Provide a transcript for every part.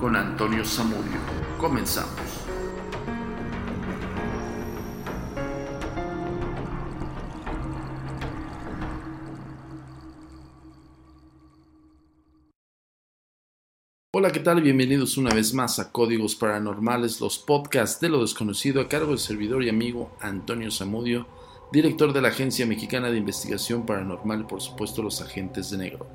con Antonio Zamudio. Comenzamos. Hola, ¿qué tal? Bienvenidos una vez más a Códigos Paranormales, los podcasts de lo desconocido a cargo del servidor y amigo Antonio Zamudio, director de la Agencia Mexicana de Investigación Paranormal y por supuesto los agentes de negro.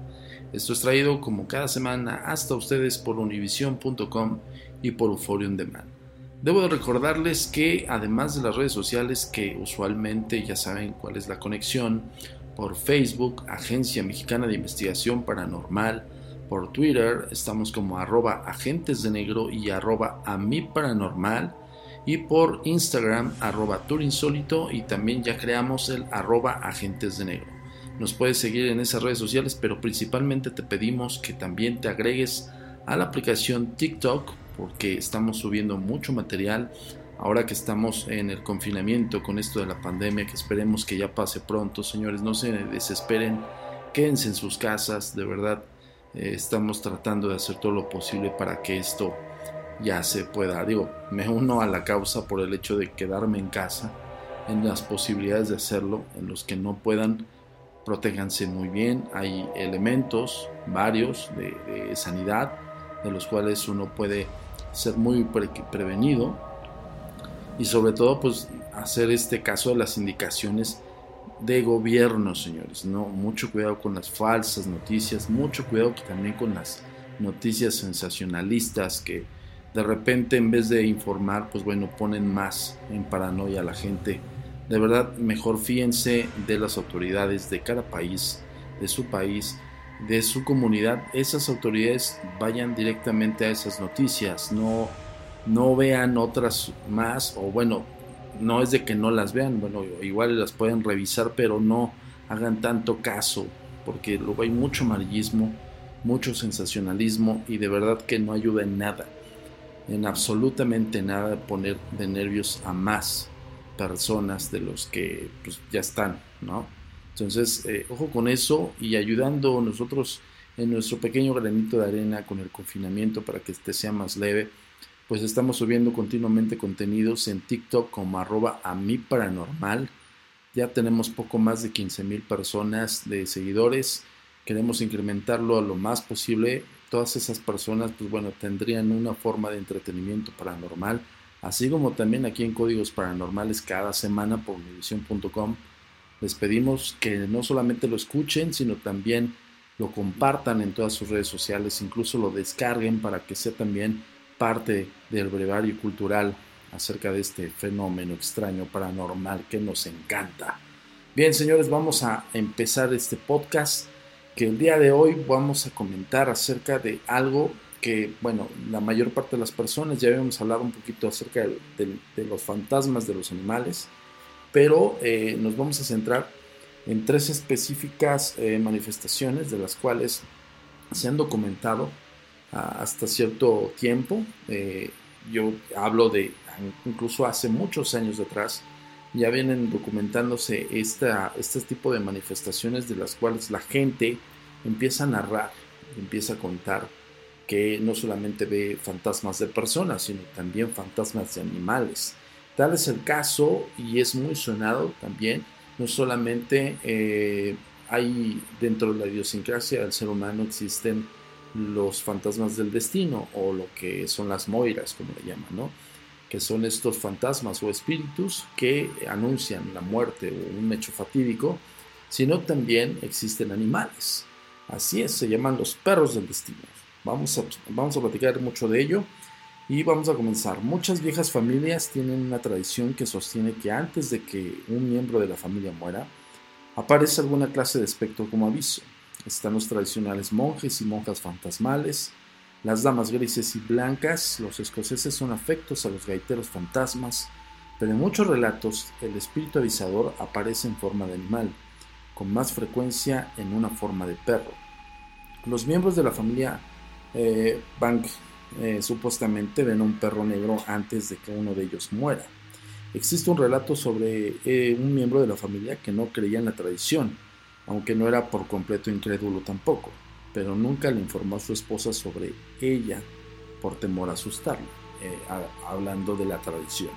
Esto es traído como cada semana hasta ustedes por univision.com y por Euphoria On Demand. Debo de recordarles que además de las redes sociales que usualmente ya saben cuál es la conexión, por Facebook, Agencia Mexicana de Investigación Paranormal, por Twitter estamos como arroba agentes de negro y arroba a mi paranormal y por Instagram arroba turinsólito y también ya creamos el arroba agentes de negro. Nos puedes seguir en esas redes sociales, pero principalmente te pedimos que también te agregues a la aplicación TikTok porque estamos subiendo mucho material. Ahora que estamos en el confinamiento con esto de la pandemia, que esperemos que ya pase pronto, señores, no se desesperen, quédense en sus casas, de verdad eh, estamos tratando de hacer todo lo posible para que esto ya se pueda, digo, me uno a la causa por el hecho de quedarme en casa, en las posibilidades de hacerlo, en los que no puedan, protéjanse muy bien, hay elementos, varios de, sanidad, de los cuales uno puede ser muy pre prevenido y sobre todo pues hacer este caso de las indicaciones de gobierno, señores. No, mucho cuidado con las falsas noticias, mucho cuidado también con las noticias sensacionalistas que de repente en vez de informar, pues bueno, ponen más en paranoia a la gente. De verdad, mejor fíjense de las autoridades de cada país, de su país, de su comunidad. Esas autoridades vayan directamente a esas noticias, no, no vean otras más, o bueno, no es de que no las vean, bueno, igual las pueden revisar, pero no hagan tanto caso, porque luego hay mucho amarillismo, mucho sensacionalismo y de verdad que no ayuda en nada, en absolutamente nada poner de nervios a más personas de los que pues, ya están, ¿no? Entonces, eh, ojo con eso y ayudando nosotros en nuestro pequeño granito de arena con el confinamiento para que este sea más leve, pues estamos subiendo continuamente contenidos en TikTok como arroba a mi paranormal. Ya tenemos poco más de 15 mil personas de seguidores. Queremos incrementarlo a lo más posible. Todas esas personas, pues bueno, tendrían una forma de entretenimiento paranormal. Así como también aquí en Códigos Paranormales cada semana por univision.com. Les pedimos que no solamente lo escuchen, sino también lo compartan en todas sus redes sociales, incluso lo descarguen para que sea también parte del brevario cultural acerca de este fenómeno extraño paranormal que nos encanta. Bien, señores, vamos a empezar este podcast que el día de hoy vamos a comentar acerca de algo que, bueno, la mayor parte de las personas ya habíamos hablado un poquito acerca de, los fantasmas de los animales, pero eh, nos vamos a centrar en tres específicas eh, manifestaciones de las cuales se han documentado ah, hasta cierto tiempo. Eh, yo hablo de incluso hace muchos años atrás, ya vienen documentándose esta, este tipo de manifestaciones de las cuales la gente empieza a narrar, empieza a contar que no solamente ve fantasmas de personas, sino también fantasmas de animales. Tal es el caso y es muy sonado también no solamente eh, hay dentro de la idiosincrasia del ser humano existen los fantasmas del destino o lo que son las moiras, como le llaman, ¿no? que son estos fantasmas o espíritus que anuncian la muerte o un hecho fatídico, sino también existen animales. Así es, se llaman los perros del destino. Vamos a, vamos a platicar mucho de ello y vamos a comenzar. Muchas viejas familias tienen una tradición que sostiene que antes de que un miembro de la familia muera, aparece alguna clase de espectro como aviso. Están los tradicionales monjes y monjas fantasmales, las damas grises y blancas, los escoceses son afectos a los gaiteros fantasmas, pero en muchos relatos el espíritu avisador aparece en forma de animal, con más frecuencia en una forma de perro. Los miembros de la familia eh, Bank eh, supuestamente ven a un perro negro antes de que uno de ellos muera. Existe un relato sobre eh, un miembro de la familia que no creía en la tradición, aunque no era por completo incrédulo tampoco, pero nunca le informó a su esposa sobre ella por temor a asustarla, hablando de la tradición.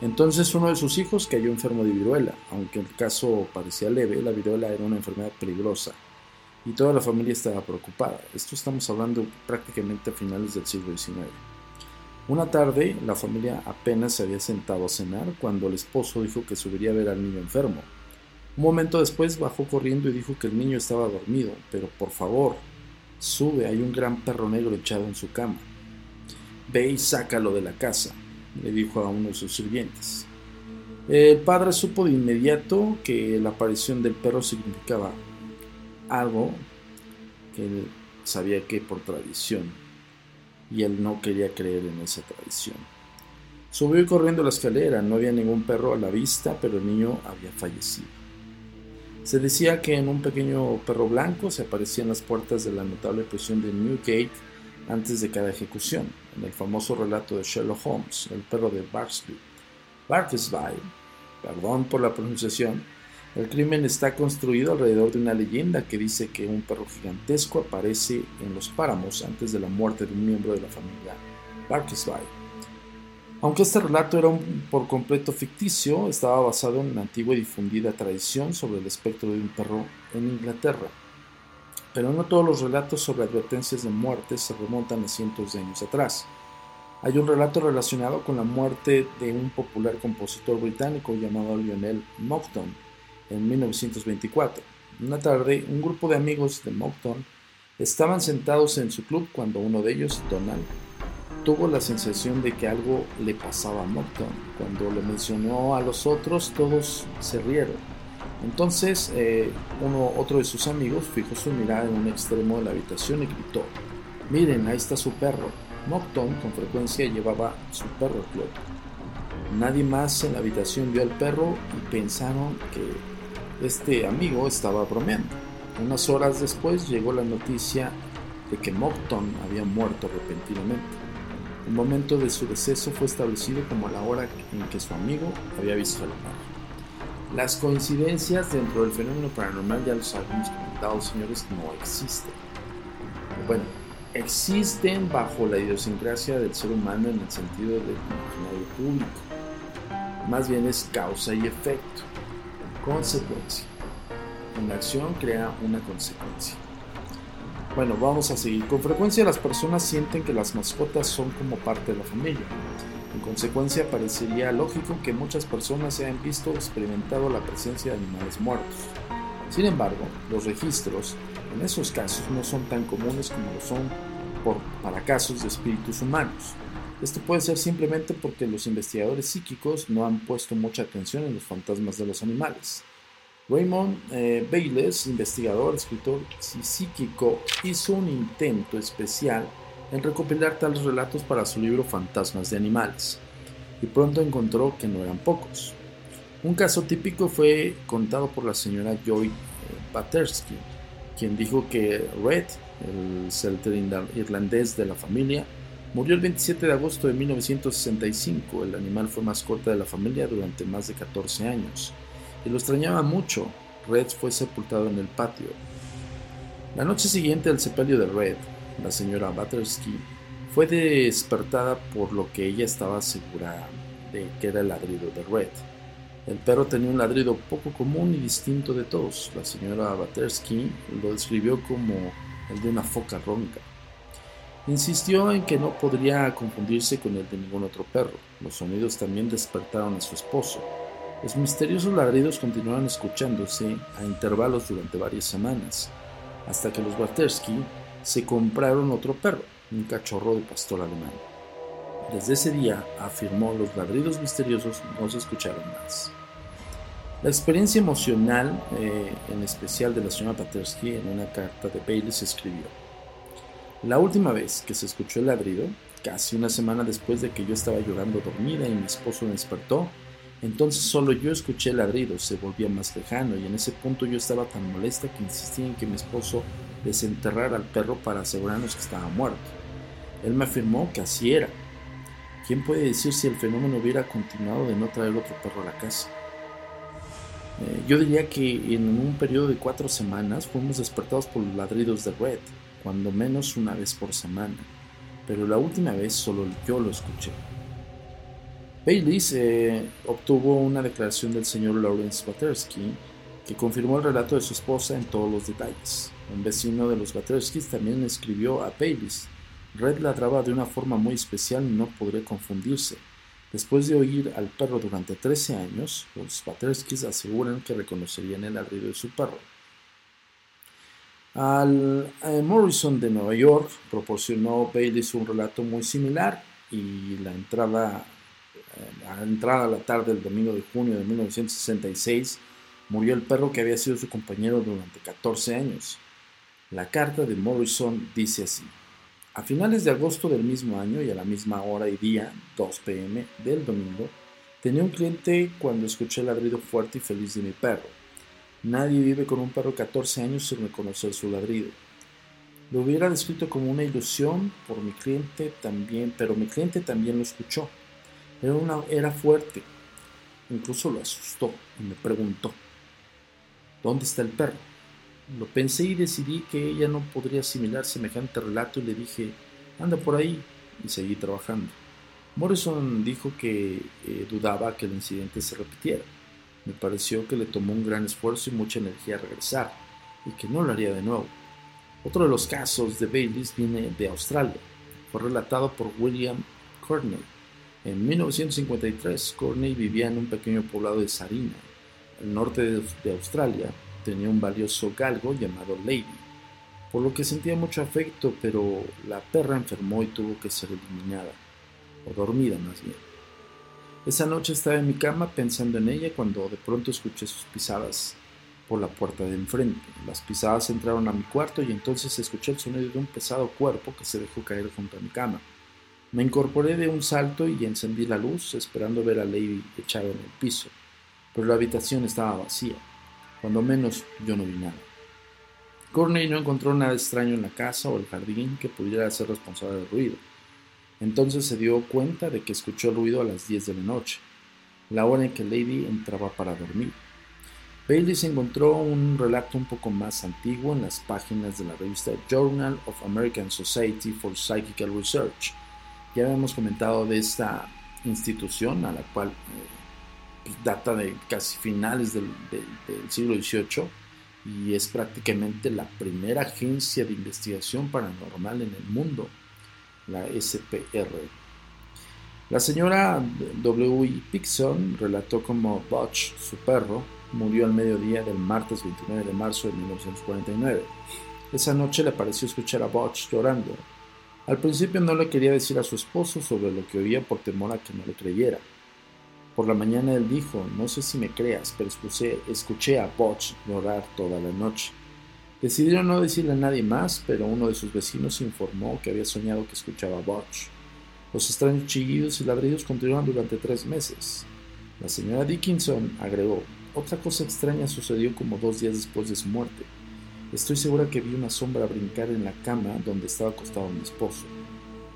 Entonces uno de sus hijos cayó enfermo de viruela, aunque el caso parecía leve, la viruela era una enfermedad peligrosa y toda la familia estaba preocupada. Esto estamos hablando prácticamente a finales del siglo XIX. Una tarde, la familia apenas se había sentado a cenar cuando el esposo dijo que subiría a ver al niño enfermo. Un momento después bajó corriendo y dijo que el niño estaba dormido, pero por favor, sube, hay un gran perro negro echado en su cama. Ve y sácalo de la casa, le dijo a uno de sus sirvientes. El padre supo de inmediato que la aparición del perro significaba algo que él sabía que por tradición y él no quería creer en esa tradición. Subió corriendo la escalera, no había ningún perro a la vista, pero el niño había fallecido. Se decía que en un pequeño perro blanco se aparecía en las puertas de la notable prisión de Newgate antes de cada ejecución, en el famoso relato de Sherlock Holmes, el perro de Barksby. Barksby, perdón por la pronunciación, el crimen está construido alrededor de una leyenda que dice que un perro gigantesco aparece en los páramos antes de la muerte de un miembro de la familia Barkisby. Aunque este relato era por completo ficticio, estaba basado en una antigua y difundida tradición sobre el espectro de un perro en Inglaterra. Pero no todos los relatos sobre advertencias de muerte se remontan a cientos de años atrás. Hay un relato relacionado con la muerte de un popular compositor británico llamado Lionel Monckton, en 1924. Una tarde, un grupo de amigos de Moncton estaban sentados en su club cuando uno de ellos, Donald, tuvo la sensación de que algo le pasaba a Moncton. Cuando lo mencionó a los otros, todos se rieron. Entonces, eh, uno, otro de sus amigos fijó su mirada en un extremo de la habitación y gritó: Miren, ahí está su perro. Moncton con frecuencia llevaba su perro al club. Nadie más en la habitación vio al perro y pensaron que este amigo estaba bromeando. Unas horas después llegó la noticia de que Moncton había muerto repentinamente. El momento de su deceso fue establecido como la hora en que su amigo había visto al perro. Las coincidencias dentro del fenómeno paranormal, ya los habíamos comentado, señores, no existen. Bueno, existen bajo la idiosincrasia del ser humano en el sentido del imaginario público. Más bien es causa y efecto, consecuencia. Una acción crea una consecuencia. Bueno, vamos a seguir. Con frecuencia las personas sienten que las mascotas son como parte de la familia. En consecuencia, parecería lógico que muchas personas se hayan visto o experimentado la presencia de animales muertos. Sin embargo, los registros en esos casos no son tan comunes como lo son para casos de espíritus humanos. Esto puede ser simplemente porque los investigadores psíquicos no han puesto mucha atención en los fantasmas de los animales. Raymond eh, Bayles, investigador, escritor y psíquico, hizo un intento especial en recopilar tales relatos para su libro Fantasmas de Animales, y pronto encontró que no eran pocos. Un caso típico fue contado por la señora Joy Patersky, eh, quien dijo que Red, el celter irlandés de la familia, murió el 27 de agosto de 1965. El animal fue mascota de la familia durante más de 14 años y lo extrañaba mucho. Red fue sepultado en el patio. La noche siguiente al sepelio de Red, la señora Battersky fue despertada por lo que ella estaba segura de que era el ladrido de Red. El perro tenía un ladrido poco común y distinto de todos. La señora Battersky lo describió como el de una foca ronca. Insistió en que no podría confundirse con el de ningún otro perro. Los sonidos también despertaron a su esposo. Los misteriosos ladridos continuaron escuchándose a intervalos durante varias semanas, hasta que los Batersky se compraron otro perro, un cachorro de pastor alemán. Desde ese día, afirmó, los ladridos misteriosos no se escucharon más. La experiencia emocional, eh, en especial de la señora Patersky, en una carta de Bailey se escribió. La última vez que se escuchó el ladrido, casi una semana después de que yo estaba llorando dormida y mi esposo me despertó, entonces solo yo escuché el ladrido, se volvía más lejano y en ese punto yo estaba tan molesta que insistí en que mi esposo desenterrara al perro para asegurarnos que estaba muerto. Él me afirmó que así era. ¿Quién puede decir si el fenómeno hubiera continuado de no traer otro perro a la casa? Eh, yo diría que en un periodo de cuatro semanas fuimos despertados por los ladridos de Red, cuando menos una vez por semana, pero la última vez solo yo lo escuché. Eh, obtuvo una declaración del señor Lawrence Batersky que confirmó el relato de su esposa en todos los detalles. Un vecino de los Baterskis también escribió a Bailey. Red ladraba de una forma muy especial y no podría confundirse. Después de oír al perro durante 13 años, los Baterskis aseguran que reconocerían el ladrido de su perro. Al eh, Morrison de Nueva York proporcionó Bailey un relato muy similar y la entrada a entrada a la tarde del domingo de junio de 1966, murió el perro que había sido su compañero durante 14 años. La carta de Morrison dice así. A finales de agosto del mismo año y a la misma hora y día, 2 pm del domingo, tenía un cliente cuando escuché el ladrido fuerte y feliz de mi perro. Nadie vive con un perro de 14 años sin reconocer su ladrido. Lo hubiera descrito como una ilusión por mi cliente también, pero mi cliente también lo escuchó. Era, una, era fuerte. Incluso lo asustó y me preguntó, ¿dónde está el perro? Lo pensé y decidí que ella no podría asimilar semejante relato y le dije, anda por ahí y seguí trabajando. Morrison dijo que eh, dudaba que el incidente se repitiera. Me pareció que le tomó un gran esfuerzo y mucha energía regresar y que no lo haría de nuevo. Otro de los casos de Baileys viene de Australia. Fue relatado por William Courtney, en 1953, Courtney vivía en un pequeño poblado de Sarina, el norte de, Australia. Tenía un valioso galgo llamado Lady, por lo que sentía mucho afecto, pero la perra enfermó y tuvo que ser eliminada, o dormida más bien. Esa noche estaba en mi cama pensando en ella cuando de pronto escuché sus pisadas por la puerta de enfrente. Las pisadas entraron a mi cuarto y entonces escuché el sonido de un pesado cuerpo que se dejó caer junto a mi cama. Me incorporé de un salto y encendí la luz, esperando ver a Lady echada en el piso, pero la habitación estaba vacía. Cuando menos yo no vi nada. Courtney no encontró nada extraño en la casa o el jardín que pudiera ser responsable del ruido. Entonces se dio cuenta de que escuchó el ruido a las 10 de la noche, la hora en que Lady entraba para dormir. Bailey se encontró un relato un poco más antiguo en las páginas de la revista Journal of American Society for Psychical Research. Ya habíamos comentado de esta institución a la cual eh, pues, data de casi finales del, del siglo XVIII y es prácticamente la primera agencia de investigación paranormal en el mundo, la SPR. La señora W. E. Pixon relató como Butch, su perro, murió al mediodía del martes 29 de marzo de 1949. Esa noche le pareció escuchar a Butch llorando. Al principio no le quería decir a su esposo sobre lo que oía por temor a que no lo creyera. Por la mañana él dijo, no sé si me creas, pero escuché, escuché a Butch llorar toda la noche. Decidieron no decirle a nadie más, pero uno de sus vecinos informó que había soñado que escuchaba Butch. Los extraños chillidos y ladridos continuaron durante tres meses. La señora Dickinson agregó, otra cosa extraña sucedió como dos días después de su muerte. Estoy segura que vi una sombra brincar en la cama donde estaba acostado mi esposo.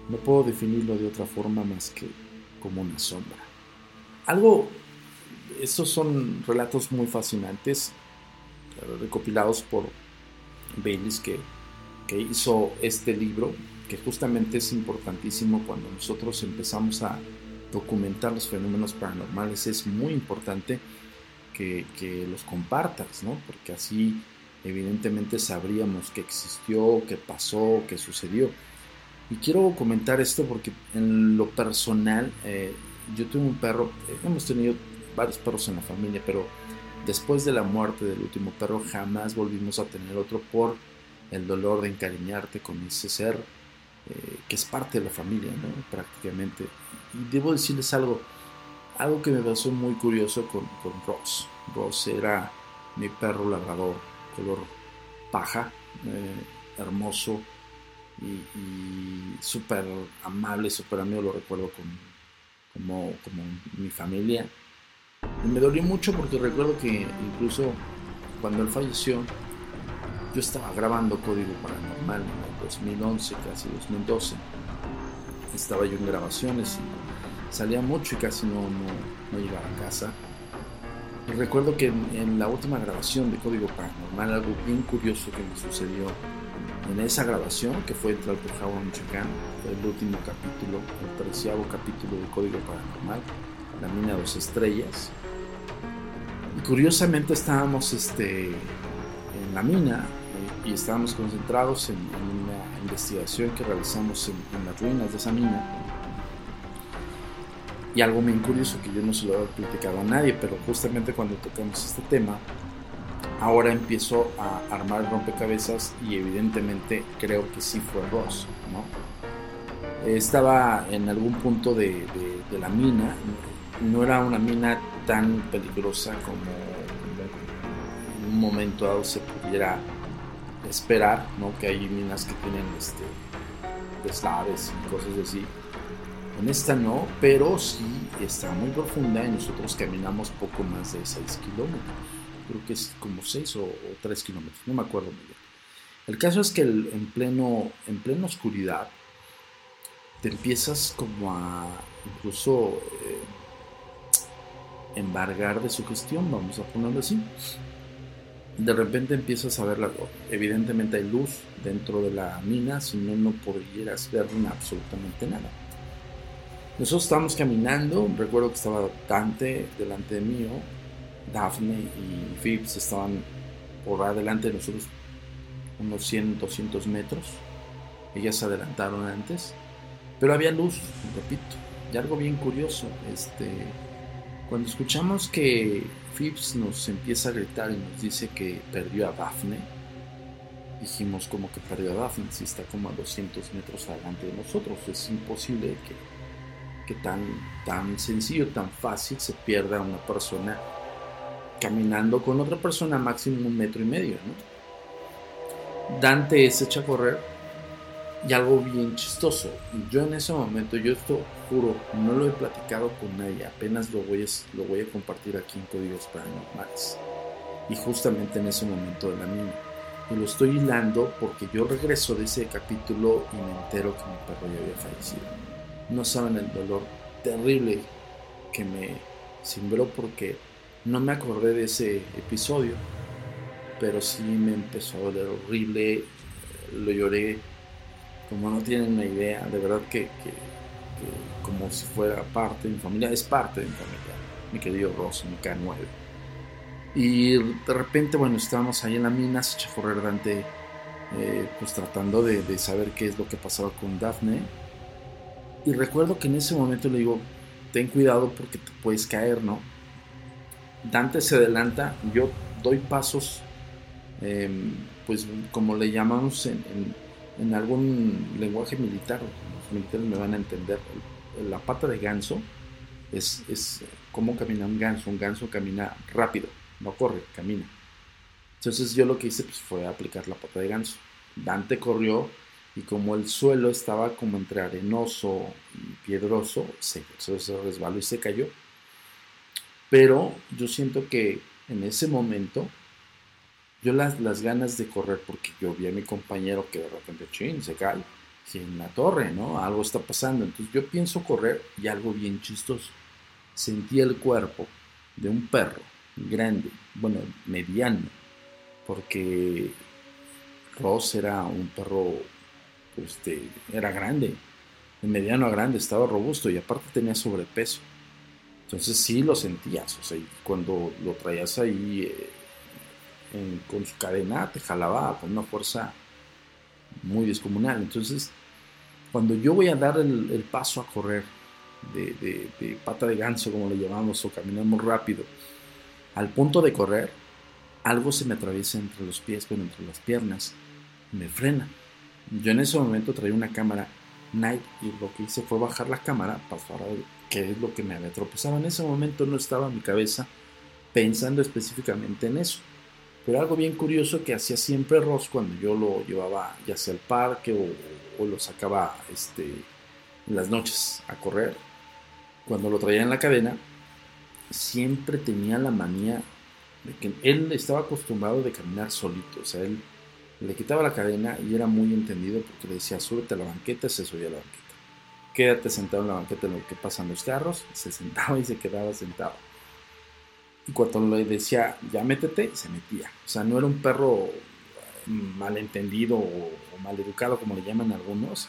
No puedo definirlo de otra forma más que como una sombra. Algo, estos son relatos muy fascinantes, recopilados por Baylis, que, que hizo este libro, que justamente es importantísimo cuando nosotros empezamos a documentar los fenómenos paranormales. Es muy importante que, que, los compartas, ¿no? Porque así evidentemente sabríamos que existió, que pasó, que sucedió. Y quiero comentar esto porque en lo personal eh, yo tuve un perro, hemos tenido varios perros en la familia, pero después de la muerte del último perro jamás volvimos a tener otro por el dolor de encariñarte con ese ser eh, que es parte de la familia, prácticamente. Y debo decirles algo, algo que me pasó muy curioso con, Ross. Ross era mi perro labrador, color paja, eh, hermoso y, y súper amable, súper amigo, lo recuerdo como, como mi familia. Me dolió mucho porque recuerdo que incluso cuando él falleció, yo estaba grabando Código Paranormal en el 2011, casi 2012. Estaba yo en grabaciones y salía mucho y casi no, no, llegaba a casa. Y recuerdo que en, en, la última grabación de Código Paranormal, algo bien curioso que me sucedió en esa grabación, que fue en Tlalpujahua, Michoacán, fue el último capítulo, el treceavo capítulo de Código Paranormal, La Mina de Dos Estrellas. Curiosamente estábamos este, en la mina eh, y estábamos concentrados en, una investigación que realizamos en, las ruinas de esa mina. Y algo bien curioso que yo no se lo había platicado a nadie, pero justamente cuando tocamos este tema, ahora empiezo a armar rompecabezas y evidentemente creo que sí fue Ross, ¿no? Estaba en algún punto de, de, de, la mina, no era una mina tan peligrosa como en un momento dado se pudiera esperar, ¿no? Que hay minas que tienen este, deslaves y cosas así. En esta no, pero sí está muy profunda y nosotros caminamos poco más de 6 kilómetros creo que es como 6 o, o 3 kilómetros, no me acuerdo muy bien. El caso es que el, en, pleno, en plena oscuridad te empiezas como a incluso eh, embargar de su gestión, vamos a ponerlo así. De repente empiezas a ver, la, evidentemente hay luz dentro de la mina, si no, no podrías ver absolutamente nada. Nosotros estábamos caminando, recuerdo que estaba Dante delante de mí, Daphne y Phipps estaban por adelante de nosotros unos 100, 200 metros. Ellas se adelantaron antes. Pero había luz, repito. Y algo bien curioso, este, cuando escuchamos que Phipps nos empieza a gritar y nos dice que perdió a Daphne, dijimos como que perdió a Daphne, si está como a 200 metros adelante de nosotros. Es imposible que, que tan, tan sencillo, tan fácil se pierda una persona caminando con otra persona máximo un metro y medio. ¿no? Dante se echa a correr y algo bien chistoso. Yo en ese momento, yo esto juro, no lo he platicado con nadie, apenas lo voy a, lo voy a compartir aquí en Códigos Paranormales. Y justamente en ese momento de la mina. Y lo estoy hilando porque yo regreso de ese capítulo y me entero que mi perro ya había fallecido. No saben el dolor terrible que me simbró porque No me acordé de ese episodio, pero sí me empezó a doler horrible, lo lloré como no tienen una idea, de verdad que, como si fuera parte de mi familia, es parte de mi familia, mi querido Ross, mi K9. Y de repente, bueno, estábamos ahí en la mina, se correr Dante, eh, pues tratando de, saber qué es lo que pasaba con Daphne. Y recuerdo que en ese momento le digo, ten cuidado porque te puedes caer, ¿no? Dante se adelanta, yo doy pasos, em, pues como le llamamos en, algún lenguaje militar, los militares me van a entender, la pata de ganso es, es cómo camina un ganso, un ganso camina rápido, no corre, camina. Entonces yo lo que hice pues, fue aplicar la pata de ganso. Dante corrió y como el suelo estaba como entre arenoso y piedroso, se, se resbaló y se cayó. Pero yo siento que en ese momento, yo las, las ganas de correr, porque yo vi a mi compañero que de repente, chin, se cae, en la torre, ¿no? Algo está pasando. Entonces yo pienso correr y algo bien chistoso. Sentí el cuerpo de un perro grande, bueno, mediano, porque Ross era un perro, este, era grande, de mediano a grande, estaba robusto y aparte tenía sobrepeso. Entonces sí lo sentías, o sea, cuando lo traías ahí eh, con su cadena, te jalaba con una fuerza muy descomunal. Entonces, cuando yo voy a dar el, paso a correr de, pata de ganso, como le llamamos, o caminamos rápido, al punto de correr, algo se me atraviesa entre los pies, bueno, entre las piernas, me frena. Yo en ese momento traía una cámara Night y lo que hice fue bajar la cámara para ver qué es lo que me había tropezado. En ese momento no estaba en mi cabeza pensando específicamente en eso. Pero algo bien curioso que hacía siempre Ross cuando yo lo llevaba ya sea al parque o, lo sacaba este, en las noches a correr. Cuando lo traía en la cadena, siempre tenía la manía de que él estaba acostumbrado de caminar solito. O sea, él le quitaba la cadena y era muy entendido porque le decía, súbete a la banqueta, se subía a la banqueta. Quédate sentado en la banqueta en lo que pasan los carros, se sentaba y se quedaba sentado. Y cuando le decía, ya métete, se metía. O sea, no era un perro mm, malentendido o, o mal educado, como le llaman algunos,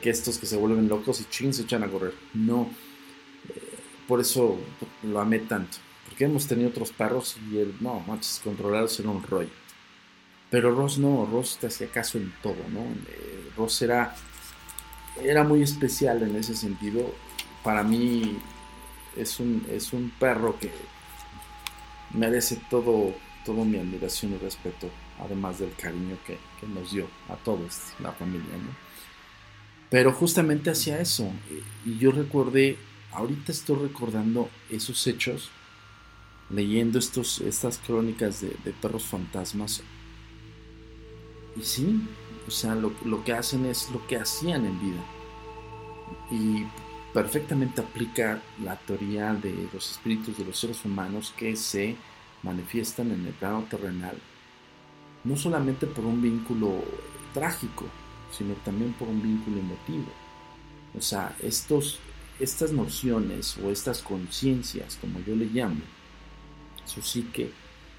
que, estos que se vuelven locos y ching se echan a correr. No. Eh, por eso lo amé tanto. Porque hemos tenido otros perros y él, no, manches, controlarlos era un rollo. Pero Ross no, Ross te hacía caso en todo, ¿no? Eh, Ross era, era muy especial en ese sentido. Para mí es un, es un perro que merece todo, todo mi admiración y respeto, además del cariño que, nos dio a todos, la familia, ¿no? Pero justamente hacía eso. Y yo recordé, ahorita estoy recordando esos hechos, leyendo estos, estas crónicas de, de perros fantasmas y sí, o sea, lo, que hacen es lo que hacían en vida. Y perfectamente aplica la teoría de los espíritus de los seres humanos que se manifiestan en el plano terrenal, no solamente por un vínculo trágico, sino también por un vínculo emotivo. O sea, estos, estas nociones o estas conciencias, como yo le llamo, su psique,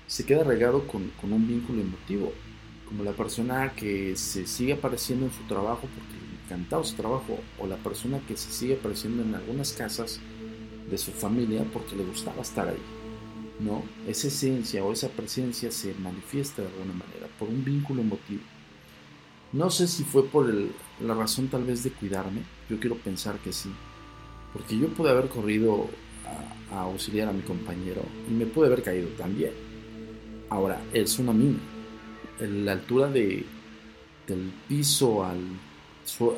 se queda regado con, con un vínculo emotivo como la persona que se sigue apareciendo en su trabajo porque le encantaba su trabajo, o la persona que se sigue apareciendo en algunas casas de su familia porque le gustaba estar ahí. ¿no? Esa esencia o esa presencia se manifiesta de alguna manera por un vínculo emotivo. No sé si fue por la razón tal vez de cuidarme, yo quiero pensar que sí, porque yo pude haber corrido a, a auxiliar a mi compañero y me pude haber caído también. Ahora, es una mina, la altura de, del piso al,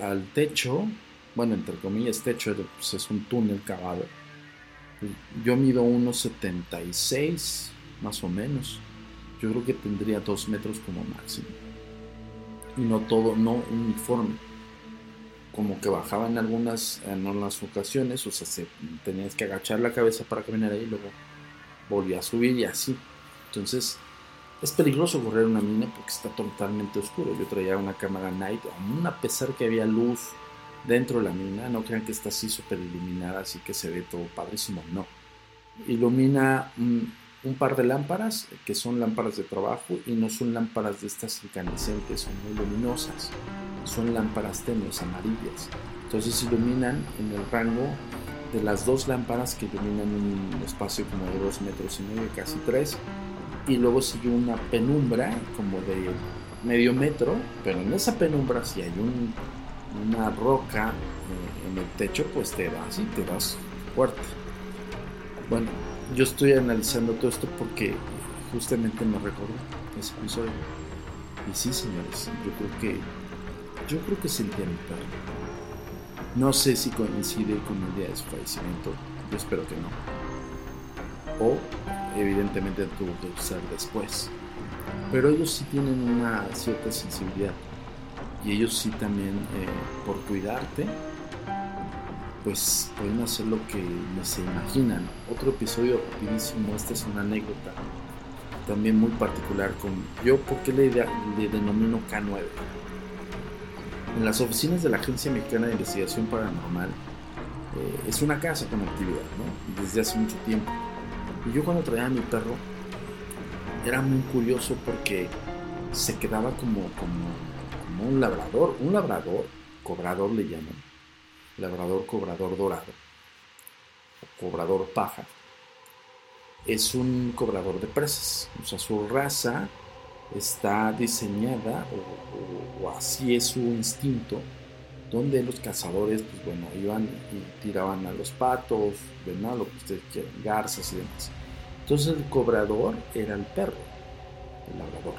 al techo, bueno, entre comillas, techo pues, es un túnel cavado. Yo mido unos 76, más o menos. Yo creo que tendría 2 metros como máximo. Y no todo, no uniforme. Como que bajaba en algunas, en algunas ocasiones, o sea, se, tenías que agachar la cabeza para caminar ahí y luego volvía a subir y así. Entonces, es peligroso correr una mina porque está totalmente oscuro. Yo traía una cámara night, aún a pesar que había luz dentro de la mina, no crean que está así súper iluminada, así que se ve todo padrísimo, no. ilumina un, par de lámparas que son lámparas de trabajo y no son lámparas de estas incandescentes, son muy luminosas, son lámparas tenues, amarillas. Entonces iluminan en el rango de las dos lámparas que iluminan un espacio como de dos metros y medio, casi tres, y luego sigue una penumbra como de medio metro, pero en esa penumbra si hay un, una roca eh, en el techo, pues te das y te das fuerte. Bueno, yo estoy analizando todo esto porque justamente me recordó ese episodio. Y sí, señores, yo creo que yo creo que sentía mi perro. No sé si coincide con el día de su fallecimiento, yo espero que no. O evidentemente tuvo que ser después. Pero ellos sí tienen una cierta sensibilidad. Y ellos sí también, eh, por cuidarte, pues pueden hacer lo que se imaginan. Otro episodio rapidísimo, esta es una anécdota también muy particular con yo, porque le, le denomino K9? En las oficinas de la Agencia Mexicana de Investigación Paranormal eh, es una casa con actividad, ¿no? Desde hace mucho tiempo. Y yo cuando traía a mi perro era muy curioso porque se quedaba como, como, un labrador, un labrador, cobrador le llaman, labrador cobrador dorado, cobrador paja. Es un cobrador de presas, o sea, su raza está diseñada o, así es su instinto donde los cazadores pues bueno iban y tiraban a los patos ¿verdad? lo que ustedes quieran garzas y demás entonces el cobrador era el perro el labrador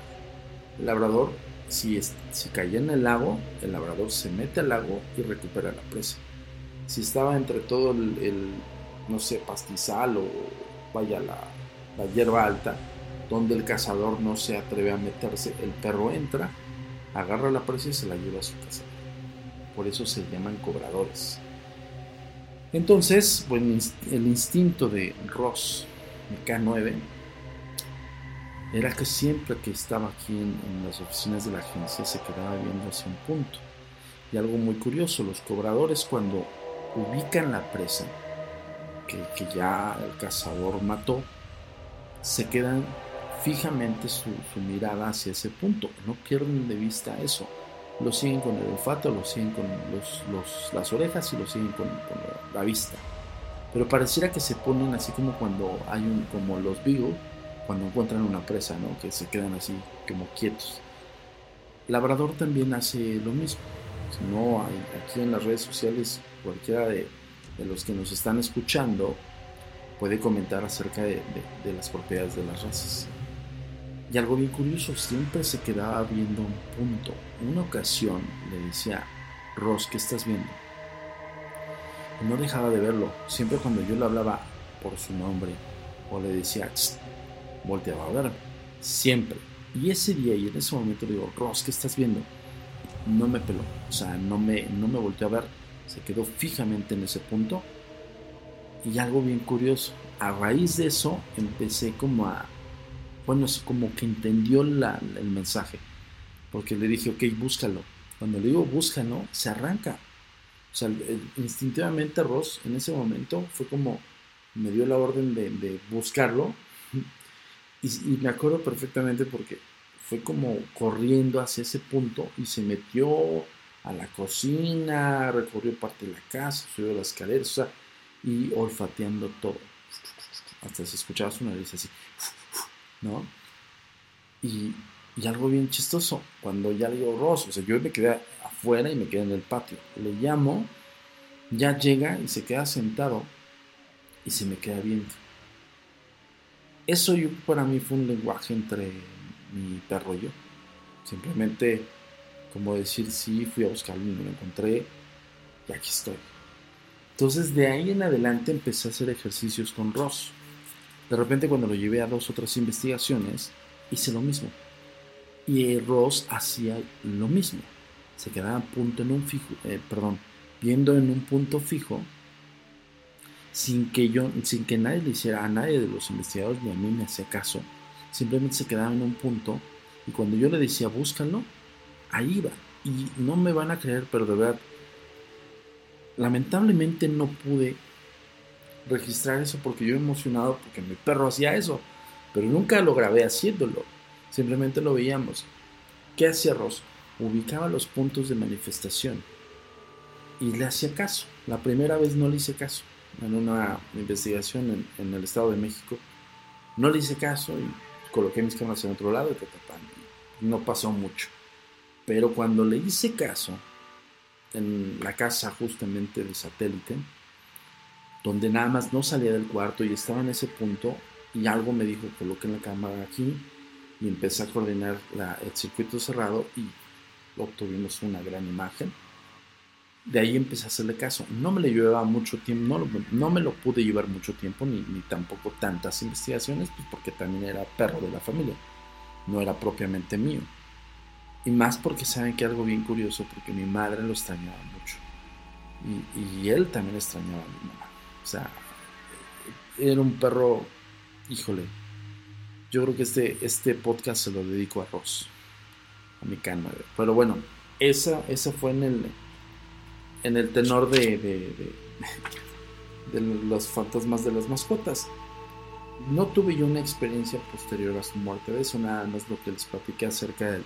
el labrador si, si caía en el lago el labrador se mete al lago y recupera la presa si estaba entre todo el, no sé pastizal o vaya la, la hierba alta donde el cazador no se atreve a meterse, el perro entra, agarra la presa y se la lleva a su casa. Por eso se llaman cobradores. Entonces, pues, el instinto de Ross, de K9, era que siempre que estaba aquí en, las oficinas de la agencia se quedaba viendo hacia un punto. Y algo muy curioso, los cobradores cuando ubican la presa que, que ya el cazador mató, se quedan fijamente su, mirada hacia ese punto, no pierden de vista eso. Lo siguen con el olfato, lo siguen con los, las orejas y lo siguen con, la vista. Pero pareciera que se ponen así como cuando hay un, como los Beagle, cuando encuentran una presa, ¿no? Que se quedan así como quietos. Labrador también hace lo mismo. Si no, hay, aquí en las redes sociales, cualquiera de, los que nos están escuchando puede comentar acerca de las propiedades de las razas. Y algo bien curioso, siempre se quedaba viendo un punto. Una ocasión le decía, Ross, ¿qué estás viendo? Y no dejaba de verlo. Siempre cuando yo le hablaba por su nombre o le decía, volteaba a ver. Siempre. Y ese día y en ese momento le digo, Ross, ¿qué estás viendo? No me peló. O sea, no me, no me volteó a ver. Se quedó fijamente en ese punto. Y algo bien curioso. A raíz de eso empecé como a bueno, como que entendió la, el mensaje. Porque le dije, ok, búscalo. Cuando le digo búscalo, se arranca. O sea, instintivamente Ross en ese momento fue como, me dio la orden de, buscarlo. Y, y, me acuerdo perfectamente porque fue como corriendo hacia ese punto y se metió a la cocina, recorrió parte de la casa, subió las escaleras, o y olfateando todo. Hasta se escuchaba su nariz así. ¿No? Y, algo bien chistoso, cuando ya le digo Ross, o sea, yo me quedé afuera y me quedé en el patio. Le llamo, ya llega y se queda sentado y se me queda viendo. Eso yo, para mí fue un lenguaje entre mi perro y yo. Simplemente como decir, sí, fui a buscarlo y me lo encontré y aquí estoy. Entonces de ahí en adelante empecé a hacer ejercicios con Ross. De repente cuando lo llevé a dos otras investigaciones, hice lo mismo. Y Ross hacía lo mismo. Se quedaba punto en un fijo, eh, perdón, viendo en un punto fijo, sin que yo, sin que nadie le hiciera a nadie de los investigadores ni a mí me hacía caso. Simplemente se quedaba en un punto y cuando yo le decía búscalo, ahí iba. Y no me van a creer, pero de verdad, lamentablemente no pude registrar eso porque yo emocionado porque mi perro hacía eso, pero nunca lo grabé haciéndolo, simplemente lo veíamos. ¿Qué hacía Ross? Ubicaba los puntos de manifestación y le hacía caso. La primera vez no le hice caso en una investigación en, el Estado de México. No le hice caso y coloqué mis cámaras en otro lado y no pasó mucho. Pero cuando le hice caso, en la casa justamente de satélite, donde nada más no salía del cuarto y estaba en ese punto y algo me dijo, coloquen la cámara aquí y empecé a coordinar el circuito cerrado y obtuvimos una gran imagen. De ahí empecé a hacerle caso. No me le llevaba mucho tiempo, no, no me lo pude llevar mucho tiempo, ni, ni tampoco tantas investigaciones, pues porque también era perro de la familia, no era propiamente mío. Y más porque saben que algo bien curioso, porque mi madre lo extrañaba mucho. Y, y él también extrañaba a mi mamá. O sea, era un perro, híjole. Yo creo que este, este podcast se lo dedico a Ross, a mi can Pero bueno, esa, esa fue en el, en el tenor de, de, de, los fantasmas de las mascotas. No tuve yo una experiencia posterior a su muerte, de eso nada más lo que les platiqué acerca de,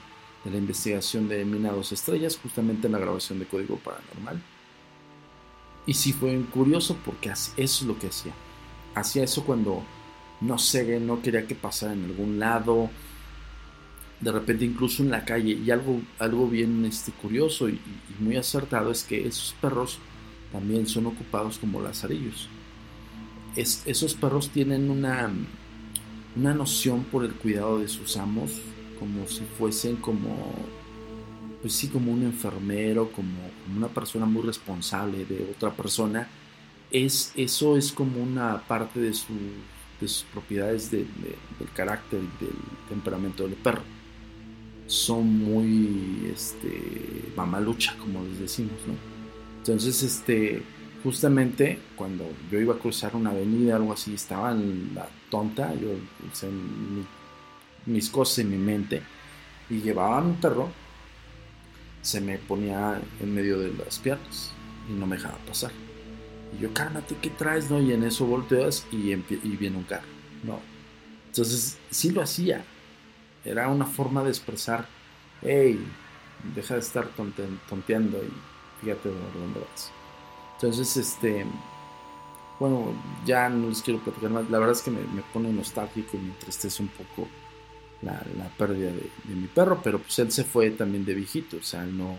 de la investigación de Minados Estrellas, justamente en la grabación de Código Paranormal. Y sí fue curioso porque eso es lo que hacía. Hacía eso cuando, no sé, no quería que pasara en algún lado, de repente incluso en la calle. Y algo, algo bien este, curioso y, muy acertado es que esos perros también son ocupados como lazarillos. Es, esos perros tienen una, una noción por el cuidado de sus amos, como si fuesen como pues sí, como un enfermero, como, una persona muy responsable de otra persona, es, eso es como una parte de, sus propiedades del carácter del temperamento del perro. Son muy este, mamalucha, como les decimos, ¿no? Entonces, este, justamente cuando yo iba a cruzar una avenida, algo así, estaba en la tonta, yo mis cosas en mi mente, y llevaba a mi perro se me ponía en medio de las piernas y no me dejaba pasar. Y yo, cálmate, ¿qué traes? No? Y en eso volteas y, y viene un carro. No. Entonces, sí lo hacía. Era una forma de expresar, hey, deja de estar tonteando y fíjate dónde vas. Entonces, este, bueno, ya no les quiero platicar más. La verdad es que me, me pone nostálgico y me entristece un poco la, pérdida de, mi perro, pero pues él se fue también de viejito, o sea, no,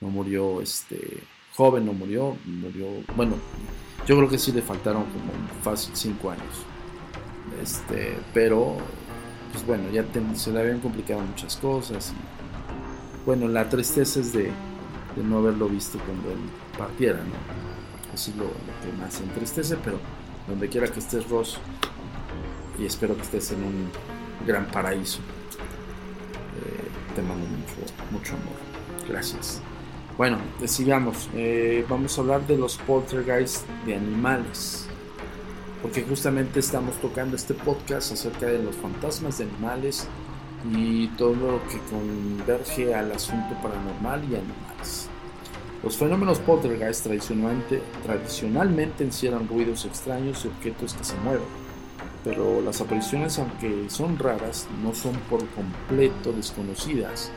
no murió este, joven, no murió, murió, bueno, yo creo que sí le faltaron como fácil cinco años, este, pero pues bueno, ya se le habían complicado muchas cosas bueno, la tristeza es de, no haberlo visto cuando él partiera, ¿no? Eso es lo, que más entristece, pero donde quiera que estés, Ross, y espero que estés en un gran paraíso. Eh, te mando mucho, mucho amor. Gracias. Bueno, sigamos. Eh, vamos a hablar de los poltergeists de animales. Porque justamente estamos tocando este podcast acerca de los fantasmas de animales y todo lo que converge al asunto paranormal y animales. Los fenómenos poltergeist tradicionalmente, tradicionalmente encierran ruidos extraños y objetos que se mueven pero las apariciones, aunque son raras, no son por completo desconocidas.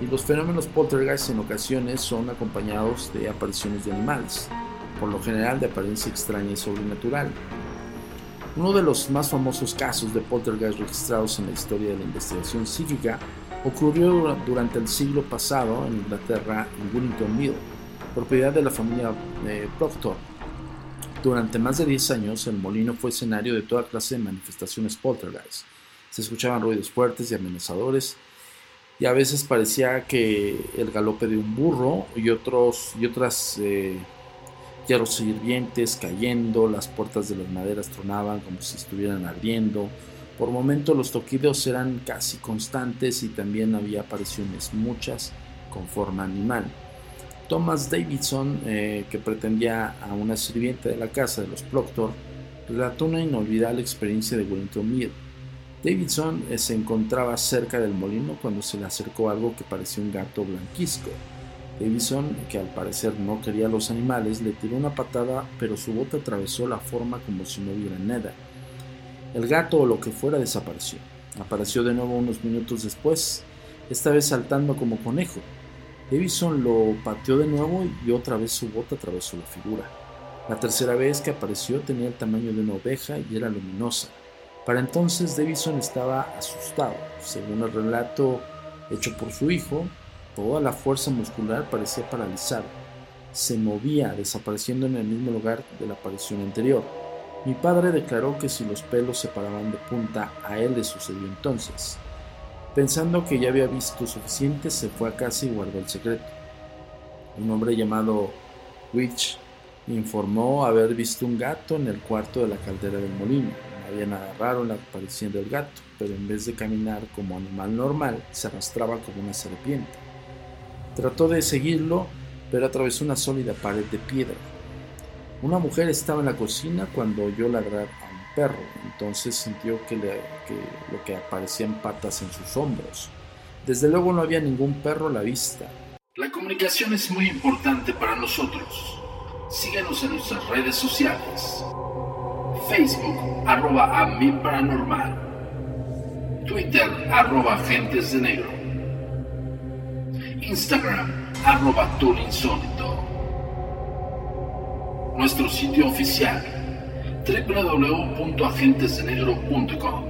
Y los fenómenos poltergeist en ocasiones son acompañados de apariciones de animales, por lo general de apariencia extraña y sobrenatural. Uno de los más famosos casos de poltergeist registrados en la historia de la investigación psíquica ocurrió durante el siglo pasado en Inglaterra, en Willington Mill, propiedad de la familia eh, Proctor, durante más de 10 años, el molino fue escenario de toda clase de manifestaciones poltergeist. Se escuchaban ruidos fuertes y amenazadores, y a veces parecía que el galope de un burro y, otros, y otras eh, hierros hirvientes cayendo, las puertas de las maderas tronaban como si estuvieran ardiendo. Por momentos los toquidos eran casi constantes y también había apariciones muchas con forma animal. Thomas Davidson, eh, que pretendía a una sirvienta de la casa de los Proctor, relató una inolvidable experiencia de Wellington Mill. Davidson eh, se encontraba cerca del molino cuando se le acercó algo que parecía un gato blanquisco. Davison, que al parecer no quería a los animales, le tiró una patada, pero su bota atravesó la forma como si no hubiera nada. El gato o lo que fuera desapareció. Apareció de nuevo unos minutos después, esta vez saltando como conejo. Davison lo pateó de nuevo y otra vez su bota atravesó la figura. La tercera vez que apareció tenía el tamaño de una oveja y era luminosa. Para entonces Davison estaba asustado. Según el relato hecho por su hijo, Toda la fuerza muscular parecía paralizada. Se movía, desapareciendo en el mismo lugar de la aparición anterior. Mi padre declaró que si los pelos se paraban de punta, a él le sucedió entonces. Pensando que ya había visto suficiente, se fue a casa y guardó el secreto. Un hombre llamado Witch informó haber visto un gato en el cuarto de la caldera del molino. No había nada raro en la aparición del gato, pero en vez de caminar como animal normal, se arrastraba como una serpiente. Trató de seguirlo, pero atravesó una sólida pared de piedra. Una mujer estaba en la cocina cuando oyó ladrar perro, entonces sintió que, lo que aparecían patas en sus hombros. Desde luego no había ningún perro a la vista. La comunicación es muy importante para nosotros. Síguenos en nuestras redes sociales. Facebook, arroba a mi paranormal. Twitter, arroba agentes de negro. Instagram, arroba insólito. Nuestro sitio oficial, www.agentesdenegro.com.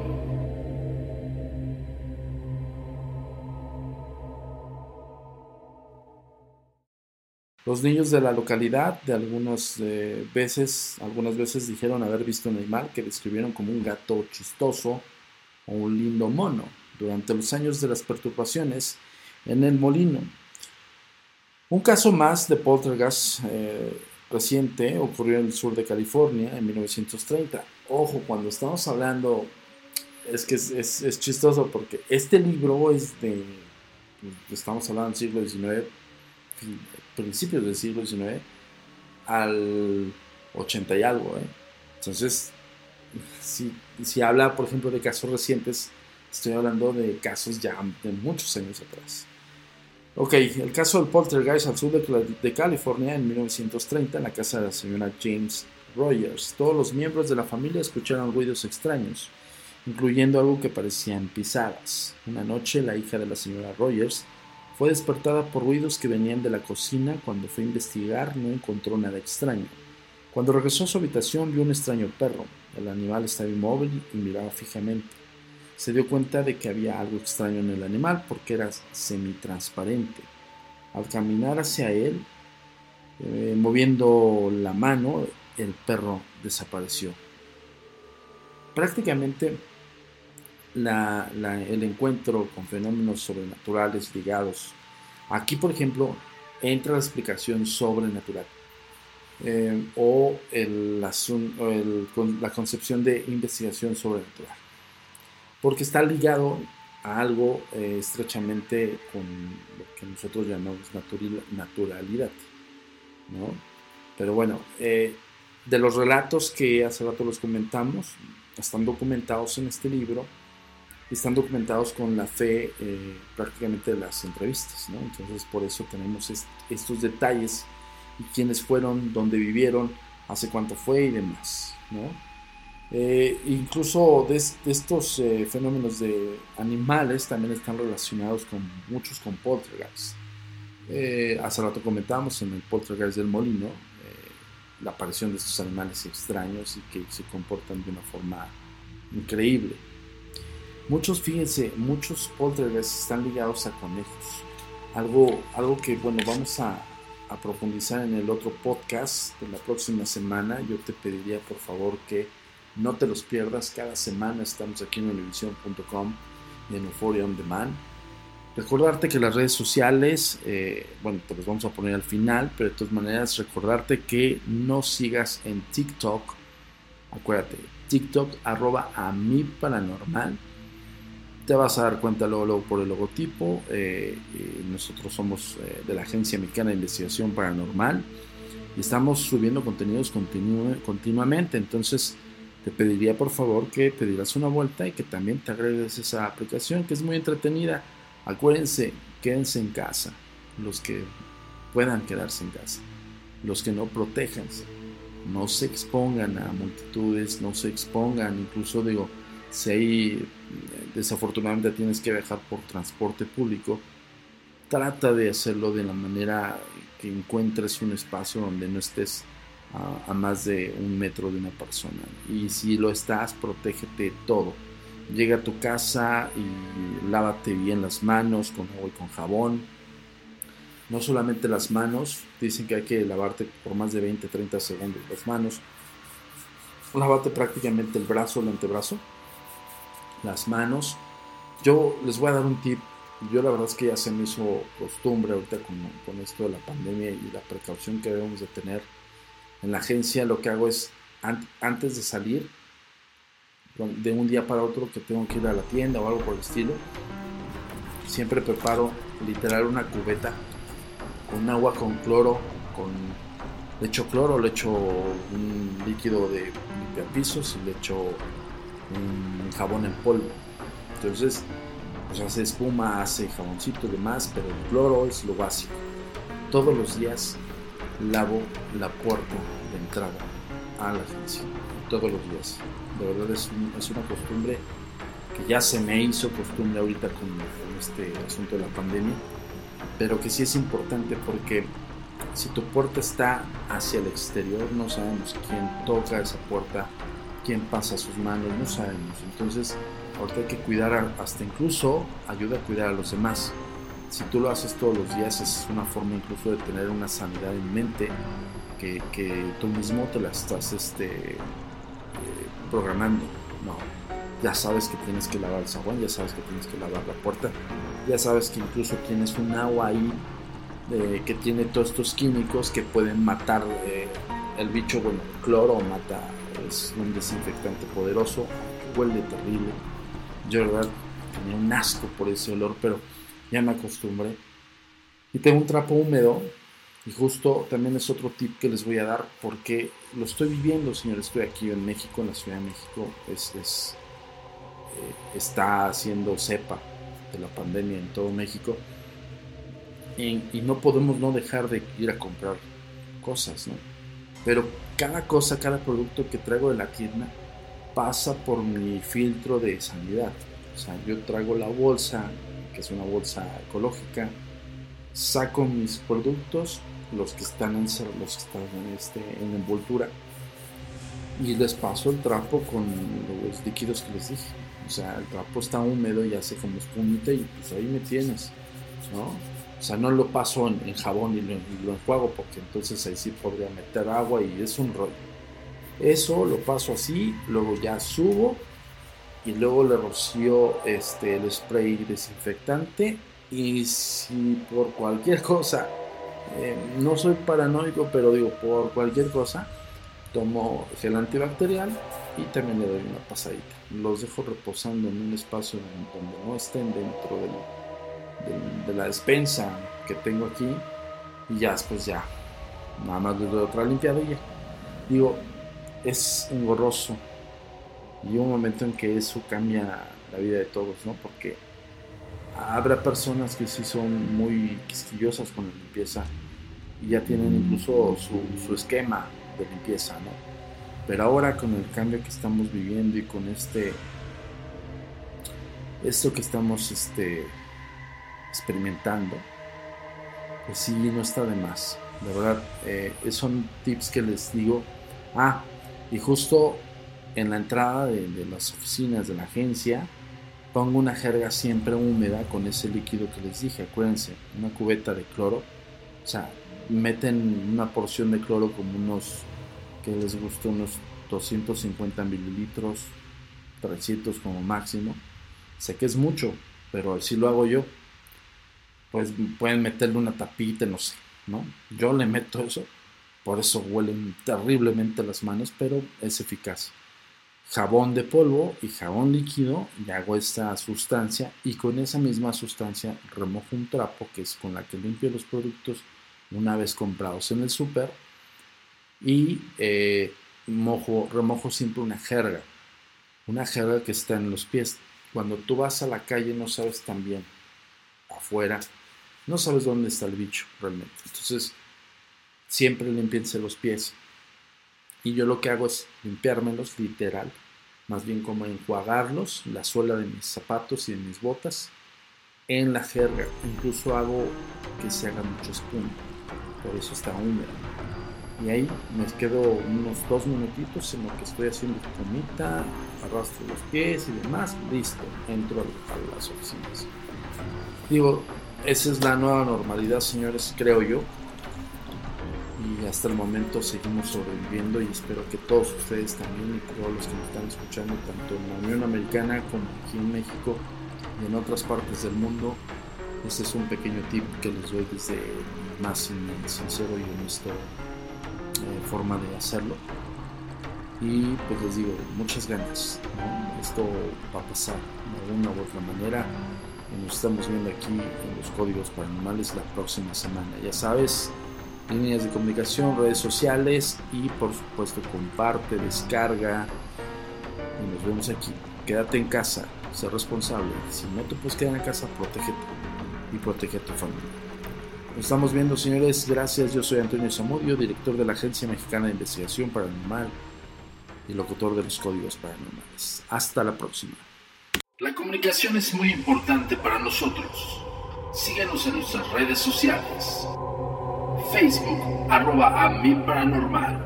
Los niños de la localidad de algunas eh, veces, algunas veces dijeron haber visto un animal que describieron como un gato chistoso o un lindo mono. Durante los años de las perturbaciones, en el molino. Un caso más de poltergeist eh, reciente ocurrió en el sur de California en 1930. Ojo, cuando estamos hablando, es que es, chistoso porque este libro es de, estamos hablando del siglo XIX, principios del siglo XIX, al 80 y algo. ¿eh? Entonces, si, si habla, por ejemplo, de casos recientes, estoy hablando de casos ya de muchos años atrás. Ok, el caso del poltergeist al sur de, California en 1930 en la casa de la señora James Rogers. Todos los miembros de la familia escucharon ruidos extraños, incluyendo algo que parecían pisadas. Una noche la hija de la señora Rogers fue despertada por ruidos que venían de la cocina. Cuando fue a investigar no encontró nada extraño. Cuando regresó a su habitación vio un extraño perro. El animal estaba inmóvil y miraba fijamente se dio cuenta de que había algo extraño en el animal porque era semitransparente. Al caminar hacia él, eh, moviendo la mano, el perro desapareció. Prácticamente el encuentro con fenómenos sobrenaturales ligados. Aquí, por ejemplo, entra la explicación sobrenatural. Eh, o la concepción de investigación sobrenatural porque está ligado a algo eh, estrechamente con lo que nosotros llamamos naturalidad. ¿no? Pero bueno, eh, de los relatos que hace rato los comentamos, están documentados en este libro y están documentados con la fe eh, prácticamente de las entrevistas. ¿no? Entonces por eso tenemos estos detalles y quiénes fueron, dónde vivieron, hace cuánto fue y demás. ¿no? Eh, incluso de, estos eh, fenómenos de animales también están relacionados con muchos con poltergeist. Eh, hace rato comentábamos en el poltergeist del molino la aparición de estos animales extraños y que se comportan de una forma increíble. Muchos, fíjense, muchos poltergeists están ligados a conejos. Algo, algo que, bueno, vamos a, a profundizar en el otro podcast de la próxima semana. Yo te pediría, por favor, que no te los pierdas, cada semana estamos aquí en univision.com y en Euphoria On Demand. Recordarte que las redes sociales, eh, bueno, te los vamos a poner al final, pero de todas maneras recordarte que no sigas en TikTok. Acuérdate, TikTok arroba a mi paranormal. Te vas a dar cuenta luego, por el logotipo. Eh, nosotros somos eh, de la Agencia Mexicana de Investigación Paranormal y estamos subiendo contenidos continuamente. Entonces, te pediría por favor que te dieras una vuelta y que también te agregues esa aplicación que es muy entretenida. Acuérdense, quédense en casa. Los que puedan quedarse en casa. Los que no protejanse, no se expongan a multitudes, no se expongan, incluso digo, si ahí desafortunadamente tienes que viajar por transporte público, trata de hacerlo de la manera que encuentres un espacio donde no estés a, más de un metro de una persona. Y si lo estás, protégete todo. Llega a tu casa y lávate bien las manos con agua y con jabón. No solamente las manos, dicen que hay que lavarte por más de 20, 30 segundos las manos. Lávate prácticamente el brazo, el antebrazo, las manos. Yo les voy a dar un tip yo la verdad es que ya se me hizo costumbre ahorita con, con, esto de la pandemia y la precaución que debemos de tener. En la agencia lo que hago es, an antes de salir, de un día para otro que tengo que ir a la tienda o algo por el estilo, siempre preparo literal una cubeta con agua con cloro, con le echo cloro, le echo un líquido de limpiapisos y le echo un jabón en polvo. Entonces, pues hace espuma, hace jaboncito y demás, pero el cloro es lo básico. Todos los días lavo la puerta de entrada a la agencia. Todos los días. De verdad es, un, es una costumbre que ya se me hizo costumbre ahorita con este asunto de la pandemia, pero que sí es importante porque si tu puerta está hacia el exterior, no sabemos quién toca esa puerta, quién pasa sus manos, no sabemos. Entonces, ahorita hay que cuidar hasta incluso ayuda a cuidar a los demás. Si tú lo haces todos los días es una forma incluso de tener una sanidad en mente que, que tú mismo te la estás este, eh, programando. No, ya sabes que tienes que lavar el sabón, ya sabes que tienes que lavar la puerta, ya sabes que incluso tienes un agua ahí eh, que tiene todos estos químicos que pueden matar eh, el bicho, bueno, el cloro mata, es un desinfectante poderoso, huele terrible yo, verdad, tenía un asco por ese olor, pero ya me acostumbré. Y tengo un trapo húmedo, y justo también es otro tip que les voy a dar, porque lo estoy viviendo, señores. Estoy aquí en México, en la Ciudad de México. Es, es eh, está haciendo cepa de la pandemia en todo México. Y, no podemos no dejar de ir a comprar cosas, ¿no? Pero cada cosa, cada producto que traigo de la tienda, pasa por mi filtro de sanidad. O sea, yo traigo la bolsa, que es una bolsa ecológica, saco mis productos, los que están en, los que están en, este, en envoltura, y les paso el trapo con los líquidos que les dije. O sea, el trapo está húmedo y hace como espumita y pues ahí me tienes, ¿no? O sea, no lo paso en, en jabón y lo, y lo enjuago porque entonces ahí sí podría meter agua y es un rollo. Eso lo paso así, luego ya subo y luego le rocío este, el spray desinfectante y si por cualquier cosa, eh, no soy paranoico, pero digo, por cualquier cosa, tomo gel antibacterial y también le doy una pasadita. Los dejo reposando en un espacio donde no estén dentro de la despensa que tengo aquí y ya después ya, nada más les doy otra ya. Digo, es engorroso y un momento en que eso cambia la vida de todos, ¿no? Porque habrá personas que sí son muy quisquillosas con la limpieza y ya tienen incluso su, su esquema de limpieza, ¿no? Pero ahora con el cambio que estamos viviendo y con este esto que estamos este, experimentando, pues sí, no está de más. De verdad, eh, son tips que les digo. Ah, y justo en la entrada de, las oficinas de la agencia pongo una jerga siempre húmeda con ese líquido que les dije. Acuérdense, una cubeta de cloro. O sea, meten una porción de cloro como unos, que les gusta, unos 250 mililitros, 300 como máximo. Sé que es mucho, pero así lo hago yo. Pues pueden meterle una tapita, no sé, ¿no? Yo le meto eso por eso huelen terriblemente las manos, pero es eficaz. Jabón de polvo y jabón líquido y hago esta sustancia y con esa misma sustancia remojo un trapo que es con la que limpio los productos una vez comprados en el súper y eh, mojo, remojo siempre una jerga, una jerga que está en los pies. Cuando tú vas a la calle no sabes tan bien afuera no sabes dónde está el bicho realmente. Entonces, siempre limpiense los pies. Y yo lo que hago es limpiármelos literal, más bien como enjuagarlos, la suela de mis zapatos y de mis botas, en la jerga. Incluso hago que se haga mucho espuma, por eso está húmedo. Y ahí me quedo unos dos minutitos en lo que estoy haciendo espumita, arrastro los pies y demás, listo, entro a las oficinas. Digo, esa es la nueva normalidad, señores, creo yo y hasta el momento seguimos sobreviviendo y espero que todos ustedes también y todos los que nos están escuchando tanto en la Unión Americana como aquí en México y en otras partes del mundo este es un pequeño tip que les doy desde más sincero y honesto eh, forma de hacerlo. Y pues les digo muchas ganas esto va a pasar de una u otra manera y nos estamos viendo aquí en los códigos paranormales la próxima semana. Ya sabes líneas de comunicación, redes sociales y por supuesto comparte, descarga y nos vemos aquí. Quédate en casa, sé responsable. Si no te puedes quedar en casa, protégete y protege a tu familia. Nos estamos viendo, señores. Gracias. Yo soy Antonio Zamudio, director de la Agencia Mexicana de Investigación Paranormal y locutor de los códigos paranormales. Hasta la próxima. La comunicación es muy importante para nosotros. Síguenos en nuestras redes sociales. Facebook, arroba a mi paranormal.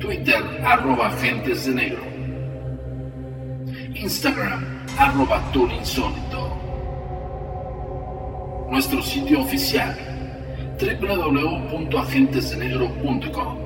Twitter, arroba agentes de negro. Instagram, arroba insólito. Nuestro sitio oficial, www.agentesdenegro.com.